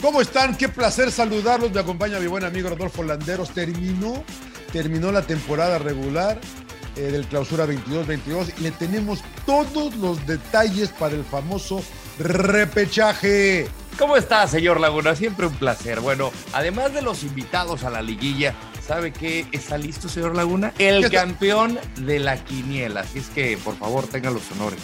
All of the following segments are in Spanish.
¿Cómo están? Qué placer saludarlos. Me acompaña mi buen amigo Rodolfo Landeros. Terminó, terminó la temporada regular eh, del clausura 22-22 y le tenemos todos los detalles para el famoso repechaje. ¿Cómo está, señor Laguna? Siempre un placer. Bueno, además de los invitados a la liguilla, ¿sabe qué está listo, señor Laguna? El campeón de la quiniela. Así es que, por favor, tenga los honores.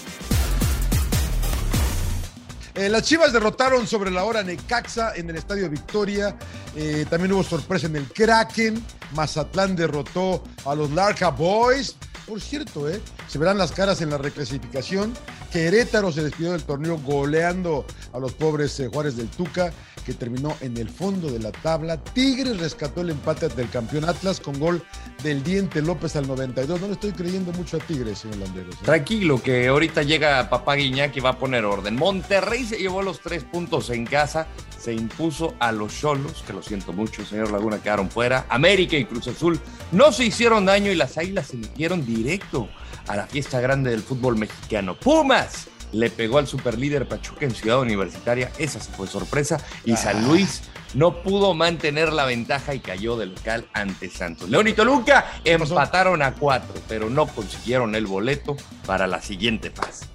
Eh, las Chivas derrotaron sobre la hora Necaxa en el Estadio Victoria. Eh, también hubo sorpresa en el Kraken. Mazatlán derrotó a los Larca Boys. Por cierto, eh, se verán las caras en la reclasificación. Querétaro se despidió del torneo goleando a los pobres Juárez del Tuca, que terminó en el fondo de la tabla. Tigres rescató el empate del campeón Atlas con gol del Diente López al 92. No le estoy creyendo mucho a Tigres, señor Landeros. ¿eh? Tranquilo, que ahorita llega papá Guiñac y va a poner orden. Monterrey se llevó los tres puntos en casa, se impuso a los Cholos, que lo siento mucho, señor Laguna, quedaron fuera. América y Cruz Azul no se hicieron daño y las Águilas se metieron directo a la fiesta grande del fútbol mexicano. Pumas le pegó al superlíder Pachuca en Ciudad Universitaria, esa fue sorpresa, y San Luis no pudo mantener la ventaja y cayó de local ante Santos. León y Toluca empataron a cuatro, pero no consiguieron el boleto para la siguiente fase.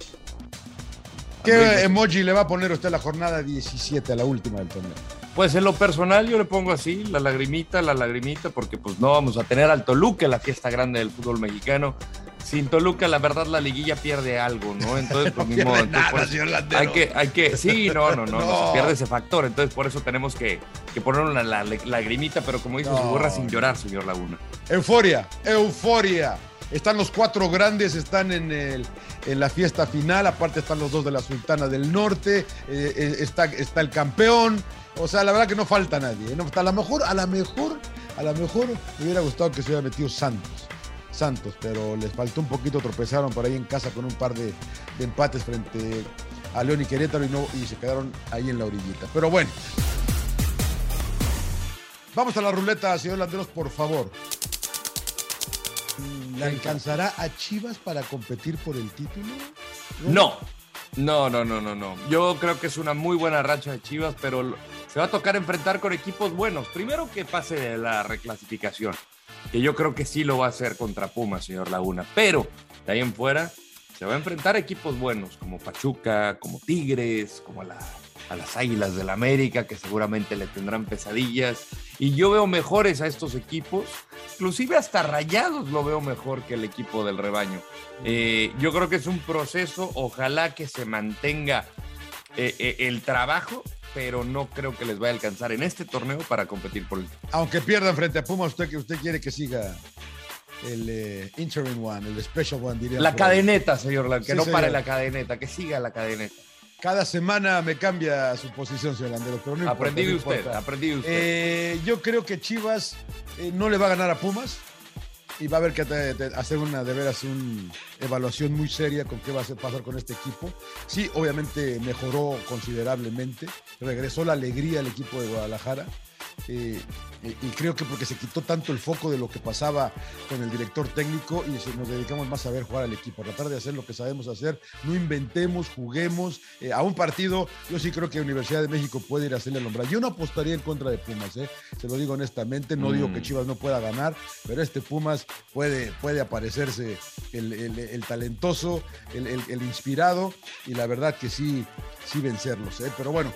¿Qué emoji le va a poner usted a la jornada 17, a la última del torneo? Pues en lo personal yo le pongo así, la lagrimita, la lagrimita, porque pues no vamos a tener al Toluca en la fiesta grande del fútbol mexicano. Sin Toluca, la verdad, la liguilla pierde algo, ¿no? Entonces, pues, No mismo, entonces, nada, señor hay que, hay que, sí, no, no, no, se pierde ese factor. Entonces, por eso tenemos que, que poner una la, la- lagrimita, pero como dice No. burra, sin llorar, señor Laguna. Euforia, euforia. Están los cuatro grandes, están en, el, en la fiesta final. Aparte están los dos de la Sultana del Norte. eh, eh, está, está el campeón. O sea, la verdad que no falta nadie. ¿eh? No, a lo mejor, a lo mejor, a lo mejor me hubiera gustado que se hubiera metido Santos. Santos, pero les faltó un poquito, tropezaron por ahí en casa con un par de, de empates frente a León y Querétaro y, no, y se quedaron ahí en la orillita. Pero bueno. Vamos a la ruleta, señor Landeros, por favor. ¿Le alcanzará a Chivas para competir por el título? No, no, no, no, no, no. Yo creo que es una muy buena racha de Chivas, pero se va a tocar enfrentar con equipos buenos. Primero que pase de la reclasificación, que yo creo que sí lo va a hacer contra Pumas, señor Laguna. Pero de ahí en fuera se va a enfrentar a equipos buenos como Pachuca, como Tigres, como la- a las Águilas del América, que seguramente le tendrán pesadillas. Y yo veo mejores a estos equipos, inclusive hasta Rayados lo veo mejor que el equipo del rebaño. Eh, yo creo que es un proceso, ojalá que se mantenga eh, eh, el trabajo, pero no creo que les vaya a alcanzar en este torneo para competir por el... Aunque pierdan frente a Pumas, usted, que usted quiere que siga el eh, interim one, el special one, diría. La cadeneta, señor, la- que Sí, no señor. pare la cadeneta, que siga la cadeneta. Cada semana me cambia su posición, señor Landeros, pero no importa, aprendí de no usted, aprendí de usted. Eh, yo creo que Chivas eh, no le va a ganar a Pumas y va a haber que te- hacer una de veras una evaluación muy seria con qué va a pasar con este equipo. Sí, obviamente mejoró considerablemente, regresó la alegría al equipo de Guadalajara. Eh, y creo que porque se quitó tanto el foco de lo que pasaba con el director técnico y nos dedicamos más a ver jugar al equipo, a tratar de hacer lo que sabemos hacer, no inventemos, juguemos eh, a un partido. Yo sí creo que Universidad de México puede ir a hacerle el hombral. Yo no apostaría en contra de Pumas, eh, se lo digo honestamente, no digo Mm. que Chivas no pueda ganar, pero este Pumas puede, puede aparecerse el, el- el talentoso, el, el- el inspirado y la verdad que sí, sí vencerlos. eh. Pero bueno,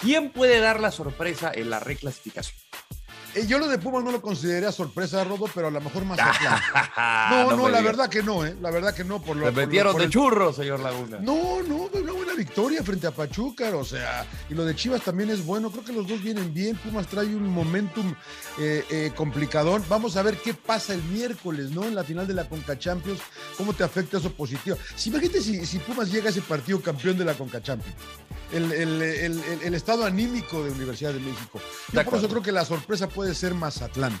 ¿Quién puede dar la sorpresa en la reclasificación? Eh, yo lo de Pumas no lo consideraría sorpresa, Rodo, pero a lo mejor más No, no, la verdad que no, ¿eh? La verdad que no. Por lo, Se metieron de churro, señor Laguna. No, no, una buena victoria frente a Pachuca, o sea, y lo de Chivas también es bueno. Creo que los dos vienen bien. Pumas trae un momentum eh, eh, complicador. Vamos a ver qué pasa el miércoles, ¿no? En la final de la Conca Champions, cómo te afecta eso positivo. Si imagínate si, si Pumas llega a ese partido campeón de la Conca Champions el, estado anímico de Universidad de México. Yo por eso creo que la sorpresa puede ser Mazatlán,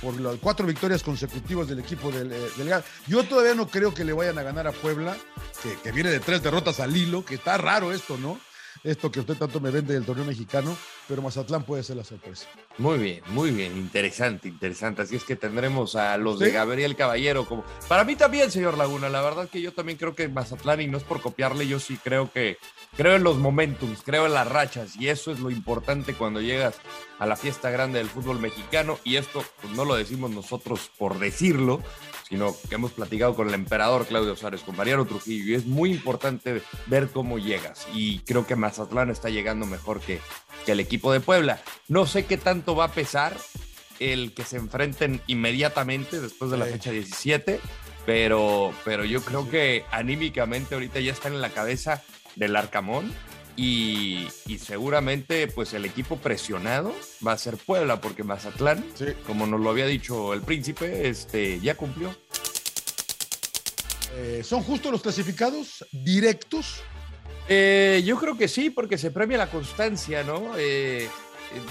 por las cuatro victorias consecutivas del equipo del, eh, del Yo todavía no creo que le vayan a ganar a Puebla, que, que viene de tres derrotas al hilo, que está raro esto, ¿no? esto que usted tanto me vende del torneo mexicano, pero Mazatlán puede ser la sorpresa. Muy bien, muy bien, interesante, interesante. Así es que tendremos a los de Gabriel Caballero como... Para mí también, señor Laguna, la verdad que yo también creo que Mazatlán, y no es por copiarle, yo sí creo que creo en los momentums, creo en las rachas, y eso es lo importante cuando llegas a la fiesta grande del fútbol mexicano, y esto pues, no lo decimos nosotros por decirlo, sino que hemos platicado con el emperador Claudio Suárez, con Mariano Trujillo, y es muy importante ver cómo llegas. Y creo que Mazatlán está llegando mejor que, que el equipo de Puebla. No sé qué tanto va a pesar el que se enfrenten inmediatamente después de la fecha 17, pero, pero yo creo que anímicamente ahorita ya están en la cabeza del Arcamón y, seguramente pues el equipo presionado va a ser Puebla, porque Mazatlán, como nos lo había dicho el príncipe, este, ya cumplió. Eh, ¿Son justos los clasificados directos? Eh, yo creo que sí, porque se premia la constancia, ¿no? Eh,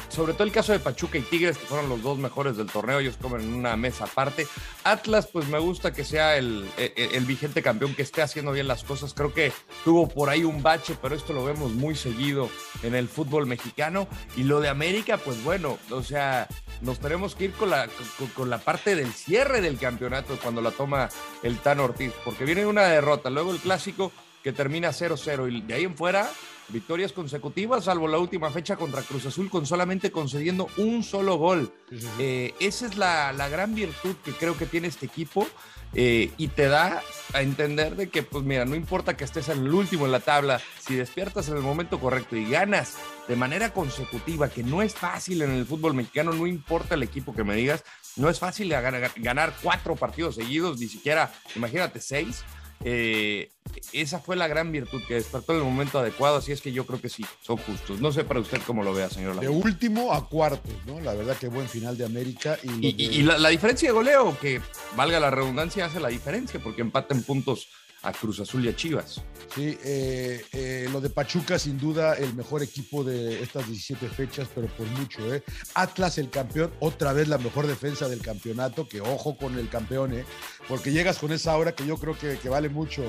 sobre todo el caso de Pachuca y Tigres, que fueron los dos mejores del torneo, ellos comen en una mesa aparte. Atlas, pues me gusta que sea el, el, vigente campeón, que esté haciendo bien las cosas. Creo que tuvo por ahí un bache, pero esto lo vemos muy seguido en el fútbol mexicano. Y lo de América, pues bueno, o sea, nos tenemos que ir con la, con, la parte del cierre del campeonato cuando la toma el Tan Ortiz, porque viene una derrota, luego el clásico que termina 0-0 y de ahí en fuera victorias consecutivas, salvo la última fecha contra Cruz Azul, con solamente concediendo un solo gol. Eh, esa es la, gran virtud que creo que tiene este equipo eh, y te da a entender de que, pues mira, no importa que estés en el último en la tabla, si despiertas en el momento correcto y ganas de manera consecutiva, que no es fácil en el fútbol mexicano, no importa el equipo que me digas, no es fácil ganar cuatro partidos seguidos, ni siquiera, imagínate, seis. Eh, esa fue la gran virtud que despertó en el momento adecuado, así es que yo creo que sí, son justos. No sé para usted cómo lo vea, señor. De último a cuarto, ¿no? La verdad que buen final de América. Y, la, diferencia de goleo, que valga la redundancia, hace la diferencia, porque empaten puntos a Cruz Azul y a Chivas. Sí, eh, eh, lo de Pachuca, sin duda, el mejor equipo de estas 17 fechas, pero por mucho. ¿eh? Atlas, el campeón, otra vez la mejor defensa del campeonato, que ojo con el campeón, ¿eh? porque llegas con esa hora que yo creo que, que vale mucho.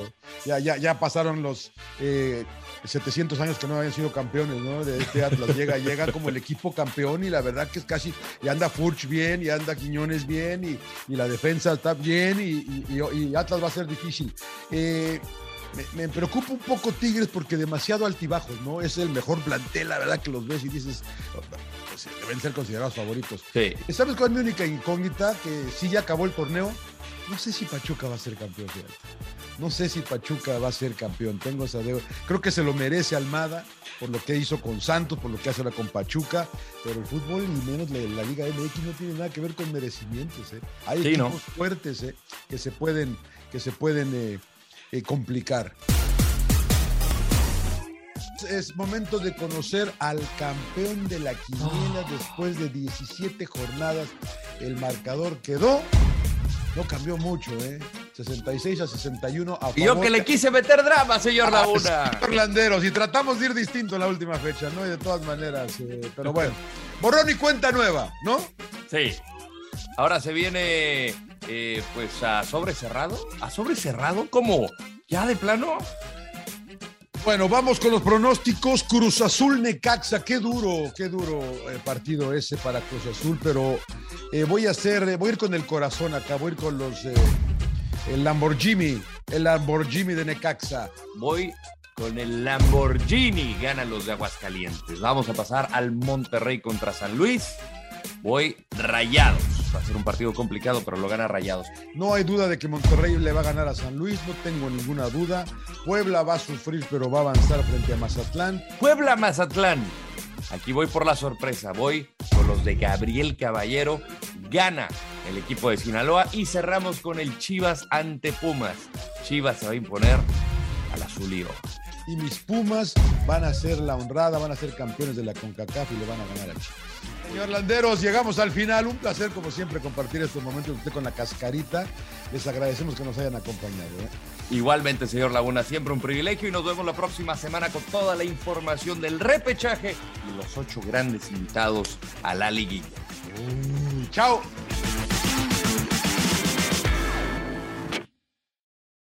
Ya, ya, ya pasaron los 700 años que no habían sido campeones, ¿no? De este Atlas. Llega, llega como el equipo campeón y la verdad que es casi, y anda Furch bien, y anda Quiñones bien, y, y la defensa está bien, y, y, Atlas va a ser difícil. Eh, me, preocupa un poco Tigres porque demasiado altibajos, ¿no? Es el mejor plantel, la verdad que los ves y dices, pues, deben ser considerados favoritos. Sí. ¿Sabes cuál es mi única incógnita? Que sí ya acabó el torneo. No sé si Pachuca va a ser campeón, No sé si Pachuca va a ser campeón. Tengo esa deuda. Creo que se lo merece Almada por lo que hizo con Santos, por lo que hace ahora con Pachuca. Pero el fútbol, ni menos la, Liga MX, no tiene nada que ver con merecimientos. ¿eh? Hay equipos fuertes ¿eh? que se pueden, que se pueden eh, eh, complicar. Es momento de conocer al campeón de la quiniela después de 17 jornadas. El marcador quedó, no cambió mucho, ¿eh? 66 a 61 a Y yo que le quise meter drama, señor ah, Laguna. Orlanderos, y tratamos de ir distinto en la última fecha, ¿no? Y de todas maneras, eh, pero bueno, borrón y cuenta nueva, ¿no? Sí. Ahora se viene eh, pues a sobre cerrado. ¿A sobre cerrado? ¿Cómo? ¿Ya de plano? Bueno, vamos con los pronósticos. Cruz Azul Necaxa, qué duro, qué duro eh, partido ese para Cruz Azul, pero eh, voy a hacer, voy a ir con el corazón acá, voy a ir con los el Lamborghini, el Lamborghini de Necaxa. Voy con el Lamborghini, ganan los de Aguascalientes. Vamos a pasar al Monterrey contra San Luis. Voy rayados. Va a ser un partido complicado, pero lo gana rayados. No hay duda de que Monterrey le va a ganar a San Luis, no tengo ninguna duda. Puebla va a sufrir, pero va a avanzar frente a Mazatlán. Puebla-Mazatlán. Aquí voy por la sorpresa, voy por los de Gabriel Caballero. Gana el equipo de Sinaloa y cerramos con el Chivas ante Pumas. Chivas se va a imponer al azul y mis Pumas van a ser la honrada, van a ser campeones de la CONCACAF y le van a ganar a Chivas. Señor Landeros, llegamos al final. Un placer, como siempre, compartir estos momentos usted con la cascarita. Les agradecemos que nos hayan acompañado. ¿eh? Igualmente, señor Laguna, siempre un privilegio y nos vemos la próxima semana con toda la información del repechaje y los ocho grandes invitados a la liguilla. chao.